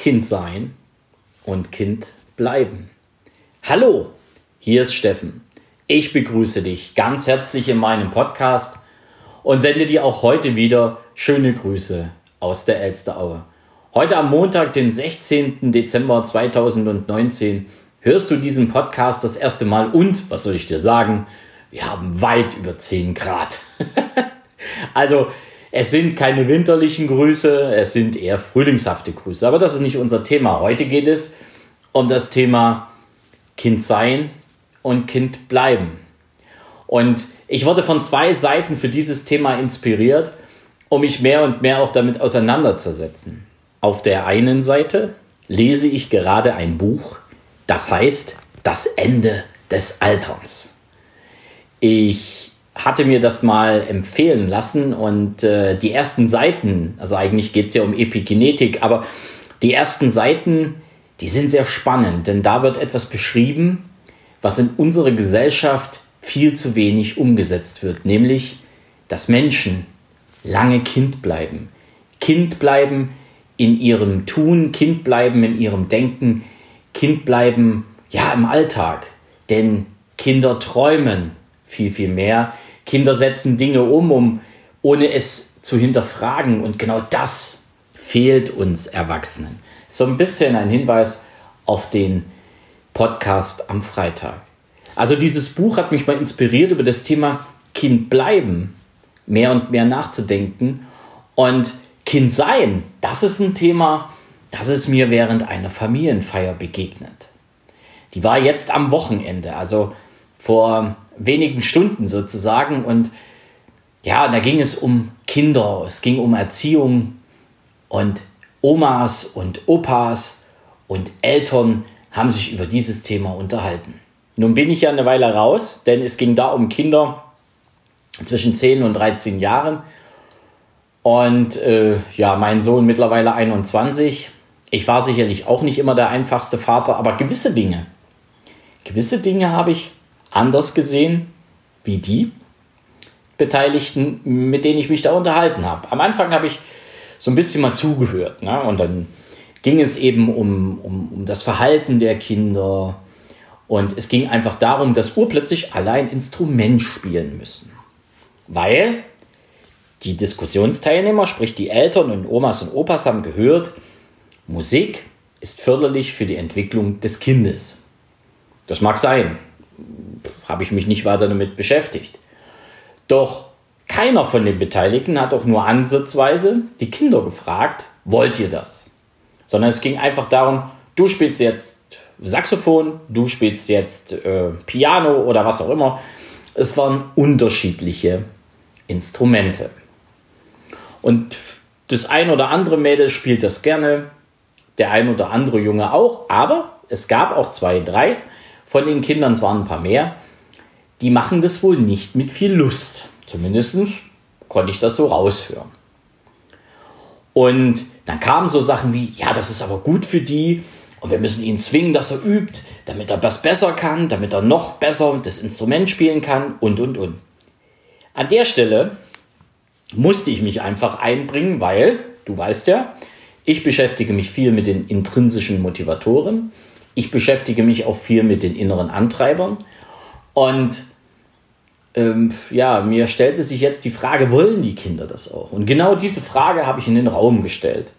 Kind sein und Kind bleiben. Hallo, hier ist Steffen. Ich begrüße dich ganz herzlich in meinem Podcast und sende dir auch heute wieder schöne Grüße aus der Elsteraue. Heute am Montag, den 16. Dezember 2019, hörst du diesen Podcast das erste Mal und, was soll ich dir sagen, wir haben weit über 10 Grad. also, es sind keine winterlichen Grüße, es sind eher frühlingshafte Grüße. Aber das ist nicht unser Thema. Heute geht es um das Thema Kind sein und Kind bleiben. Und ich wurde von zwei Seiten für dieses Thema inspiriert, um mich mehr und mehr auch damit auseinanderzusetzen. Auf der einen Seite lese ich gerade ein Buch, das heißt Das Ende des Alterns. Ich hatte mir das mal empfehlen lassen und äh, die ersten Seiten, also eigentlich geht es ja um Epigenetik, aber die ersten Seiten, die sind sehr spannend, denn da wird etwas beschrieben, was in unserer Gesellschaft viel zu wenig umgesetzt wird, nämlich, dass Menschen lange Kind bleiben. Kind bleiben in ihrem Tun, Kind bleiben in ihrem Denken, Kind bleiben ja im Alltag. Denn Kinder träumen viel, viel mehr. Kinder setzen Dinge um, um ohne es zu hinterfragen. Und genau das fehlt uns Erwachsenen. So ein bisschen ein Hinweis auf den Podcast am Freitag. Also dieses Buch hat mich mal inspiriert, über das Thema Kind bleiben mehr und mehr nachzudenken. Und Kind sein, das ist ein Thema, das ist mir während einer Familienfeier begegnet. Die war jetzt am Wochenende, also vor wenigen Stunden sozusagen. Und ja, da ging es um Kinder, es ging um Erziehung und Omas und Opas und Eltern haben sich über dieses Thema unterhalten. Nun bin ich ja eine Weile raus, denn es ging da um Kinder zwischen 10 und 13 Jahren. Und äh, ja, mein Sohn mittlerweile 21. Ich war sicherlich auch nicht immer der einfachste Vater, aber gewisse Dinge, gewisse Dinge habe ich anders gesehen wie die Beteiligten, mit denen ich mich da unterhalten habe. Am Anfang habe ich so ein bisschen mal zugehört. Ne? Und dann ging es eben um, um, um das Verhalten der Kinder. Und es ging einfach darum, dass urplötzlich alle ein Instrument spielen müssen. Weil die Diskussionsteilnehmer, sprich die Eltern und Omas und Opas, haben gehört, Musik ist förderlich für die Entwicklung des Kindes. Das mag sein habe ich mich nicht weiter damit beschäftigt. Doch keiner von den Beteiligten hat auch nur ansatzweise die Kinder gefragt, wollt ihr das? Sondern es ging einfach darum, du spielst jetzt Saxophon, du spielst jetzt äh, Piano oder was auch immer. Es waren unterschiedliche Instrumente. Und das ein oder andere Mädel spielt das gerne, der ein oder andere Junge auch, aber es gab auch zwei, drei von den Kindern, es waren ein paar mehr, die machen das wohl nicht mit viel Lust. Zumindest konnte ich das so raushören. Und dann kamen so Sachen wie, ja, das ist aber gut für die und wir müssen ihn zwingen, dass er übt, damit er was besser kann, damit er noch besser das Instrument spielen kann und, und, und. An der Stelle musste ich mich einfach einbringen, weil, du weißt ja, ich beschäftige mich viel mit den intrinsischen Motivatoren. Ich beschäftige mich auch viel mit den inneren Antreibern. Und ähm, ja, mir stellte sich jetzt die Frage, wollen die Kinder das auch? Und genau diese Frage habe ich in den Raum gestellt.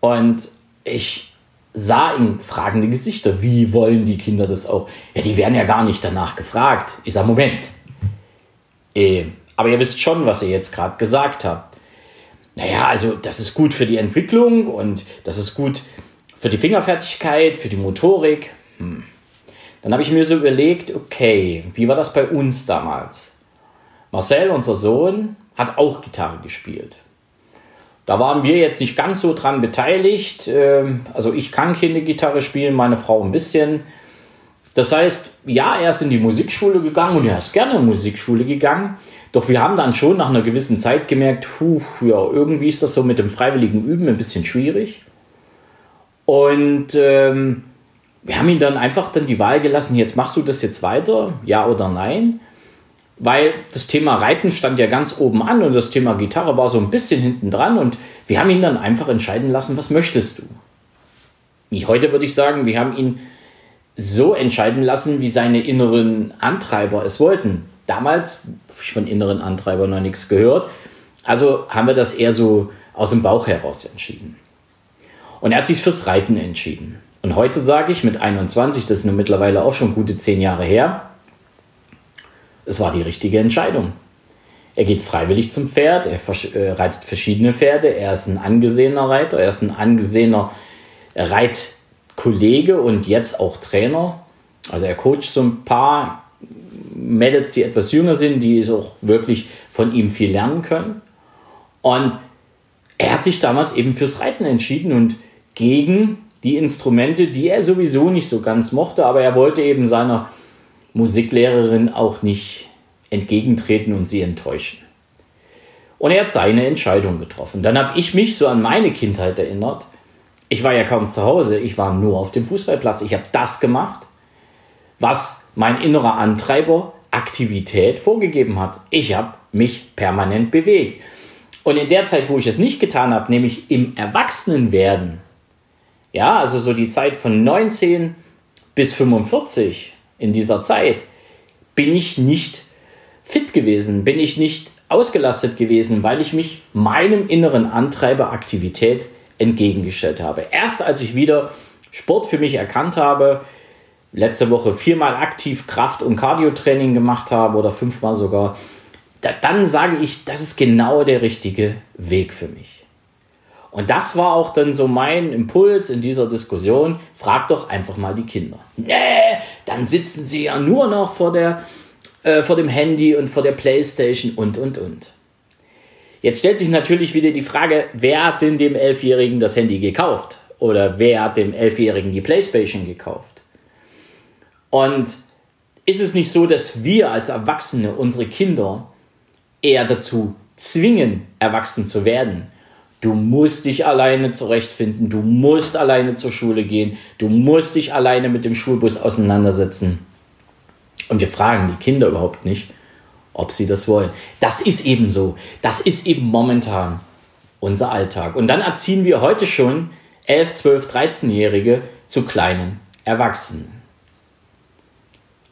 Und ich sah in fragende Gesichter, wie wollen die Kinder das auch? Ja, die werden ja gar nicht danach gefragt. Ich sage, Moment. Äh, aber ihr wisst schon, was ihr jetzt gerade gesagt habt. Naja, also das ist gut für die Entwicklung und das ist gut für die Fingerfertigkeit, für die Motorik. Hm. Dann habe ich mir so überlegt, okay, wie war das bei uns damals? Marcel, unser Sohn, hat auch Gitarre gespielt. Da waren wir jetzt nicht ganz so dran beteiligt. Ähm, also ich kann keine Gitarre spielen, meine Frau ein bisschen. Das heißt, ja, er ist in die Musikschule gegangen und er ist gerne in die Musikschule gegangen. Doch wir haben dann schon nach einer gewissen Zeit gemerkt, puh, ja, irgendwie ist das so mit dem freiwilligen Üben ein bisschen schwierig. Und ähm, wir haben ihn dann einfach dann die Wahl gelassen, jetzt machst du das jetzt weiter, ja oder nein. Weil das Thema Reiten stand ja ganz oben an und das Thema Gitarre war so ein bisschen hinten dran und wir haben ihn dann einfach entscheiden lassen, was möchtest du? wie heute würde ich sagen, wir haben ihn so entscheiden lassen, wie seine inneren Antreiber es wollten. Damals habe ich von inneren Antreibern noch nichts gehört. Also haben wir das eher so aus dem Bauch heraus entschieden. Und er hat sich fürs Reiten entschieden. Und heute sage ich mit 21, das ist nun mittlerweile auch schon gute zehn Jahre her, es war die richtige Entscheidung. Er geht freiwillig zum Pferd, er äh, reitet verschiedene Pferde, er ist ein angesehener Reiter, er ist ein angesehener Reitkollege und jetzt auch Trainer. Also er coacht so ein paar Mädels, die etwas jünger sind, die auch wirklich von ihm viel lernen können. Und er hat sich damals eben fürs Reiten entschieden und gegen die Instrumente, die er sowieso nicht so ganz mochte, aber er wollte eben seiner Musiklehrerin auch nicht entgegentreten und sie enttäuschen. Und er hat seine Entscheidung getroffen. Dann habe ich mich so an meine Kindheit erinnert. Ich war ja kaum zu Hause, ich war nur auf dem Fußballplatz. Ich habe das gemacht, was mein innerer Antreiber Aktivität vorgegeben hat. Ich habe mich permanent bewegt. Und in der Zeit, wo ich es nicht getan habe, nämlich im Erwachsenenwerden, ja, also so die Zeit von 19 bis 45 in dieser Zeit, bin ich nicht fit gewesen, bin ich nicht ausgelastet gewesen, weil ich mich meinem inneren Antreiber Aktivität entgegengestellt habe. Erst als ich wieder Sport für mich erkannt habe, letzte Woche viermal aktiv Kraft- und Cardiotraining gemacht habe oder fünfmal sogar, da, dann sage ich, das ist genau der richtige Weg für mich. Und das war auch dann so mein Impuls in dieser Diskussion. Frag doch einfach mal die Kinder. Nee, dann sitzen sie ja nur noch vor, der, äh, vor dem Handy und vor der Playstation und, und, und. Jetzt stellt sich natürlich wieder die Frage, wer hat denn dem Elfjährigen das Handy gekauft? Oder wer hat dem Elfjährigen die Playstation gekauft? Und ist es nicht so, dass wir als Erwachsene unsere Kinder eher dazu zwingen, erwachsen zu werden? Du musst dich alleine zurechtfinden, du musst alleine zur Schule gehen, du musst dich alleine mit dem Schulbus auseinandersetzen. Und wir fragen die Kinder überhaupt nicht, ob sie das wollen. Das ist eben so. Das ist eben momentan unser Alltag. Und dann erziehen wir heute schon 11, 12, 13-Jährige zu kleinen Erwachsenen.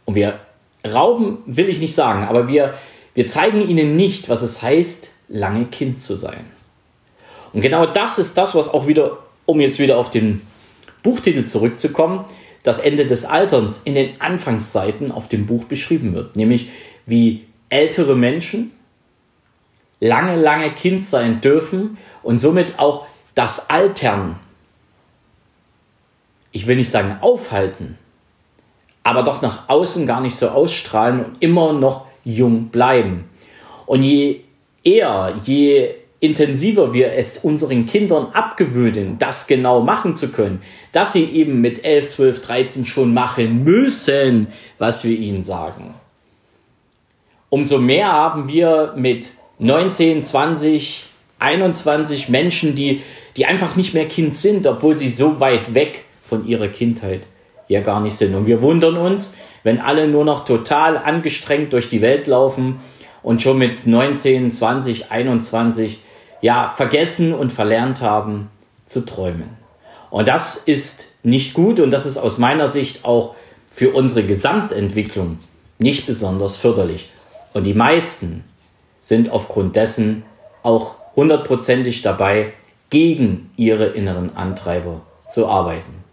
Und wir rauben, will ich nicht sagen, aber wir, wir zeigen ihnen nicht, was es heißt, lange Kind zu sein. Und genau das ist das, was auch wieder, um jetzt wieder auf den Buchtitel zurückzukommen, das Ende des Alterns in den Anfangsseiten auf dem Buch beschrieben wird. Nämlich wie ältere Menschen lange, lange Kind sein dürfen und somit auch das Altern, ich will nicht sagen aufhalten, aber doch nach außen gar nicht so ausstrahlen und immer noch jung bleiben. Und je eher, je intensiver wir es unseren Kindern abgewöhnen, das genau machen zu können, dass sie eben mit 11, 12, 13 schon machen müssen, was wir ihnen sagen. Umso mehr haben wir mit 19, 20, 21 Menschen, die, die einfach nicht mehr Kind sind, obwohl sie so weit weg von ihrer Kindheit ja gar nicht sind. Und wir wundern uns, wenn alle nur noch total angestrengt durch die Welt laufen und schon mit 19, 20, 21 ja vergessen und verlernt haben zu träumen. Und das ist nicht gut und das ist aus meiner Sicht auch für unsere Gesamtentwicklung nicht besonders förderlich. Und die meisten sind aufgrund dessen auch hundertprozentig dabei, gegen ihre inneren Antreiber zu arbeiten.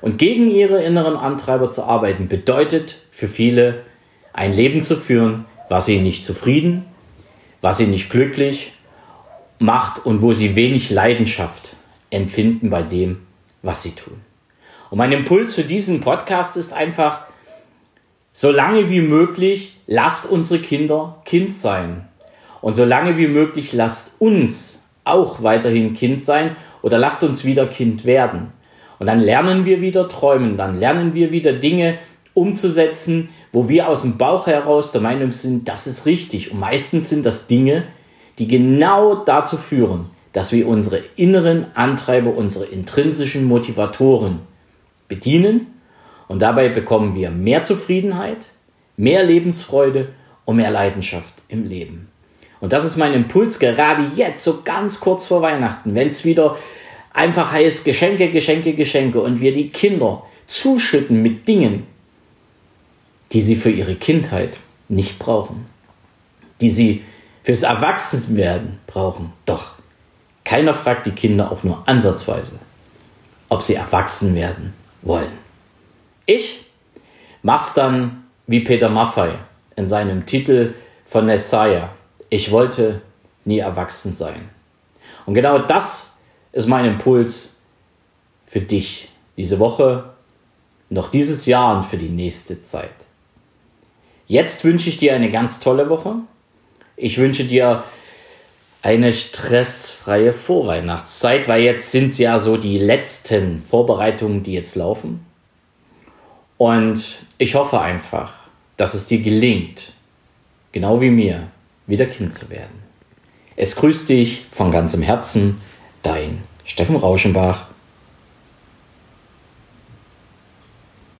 Und gegen ihre inneren Antreiber zu arbeiten bedeutet für viele ein Leben zu führen, was sie nicht zufrieden, was sie nicht glücklich macht und wo sie wenig Leidenschaft empfinden bei dem, was sie tun. Und mein Impuls zu diesem Podcast ist einfach, so lange wie möglich lasst unsere Kinder Kind sein. Und so lange wie möglich lasst uns auch weiterhin Kind sein oder lasst uns wieder Kind werden. Und dann lernen wir wieder träumen, dann lernen wir wieder Dinge umzusetzen, wo wir aus dem Bauch heraus der Meinung sind, das ist richtig. Und meistens sind das Dinge, die genau dazu führen, dass wir unsere inneren Antreiber, unsere intrinsischen Motivatoren bedienen und dabei bekommen wir mehr Zufriedenheit, mehr Lebensfreude und mehr Leidenschaft im Leben. Und das ist mein Impuls gerade jetzt, so ganz kurz vor Weihnachten, wenn es wieder einfach heißt Geschenke, Geschenke, Geschenke und wir die Kinder zuschütten mit Dingen, die sie für ihre Kindheit nicht brauchen, die sie fürs Erwachsenwerden brauchen. Doch keiner fragt die Kinder auch nur ansatzweise, ob sie erwachsen werden wollen. Ich mach's dann wie Peter Maffei in seinem Titel von Messiah. Ich wollte nie erwachsen sein. Und genau das ist mein Impuls für dich diese Woche, noch dieses Jahr und für die nächste Zeit. Jetzt wünsche ich dir eine ganz tolle Woche. Ich wünsche dir eine stressfreie Vorweihnachtszeit, weil jetzt sind es ja so die letzten Vorbereitungen, die jetzt laufen. Und ich hoffe einfach, dass es dir gelingt, genau wie mir, wieder Kind zu werden. Es grüßt dich von ganzem Herzen, dein Steffen Rauschenbach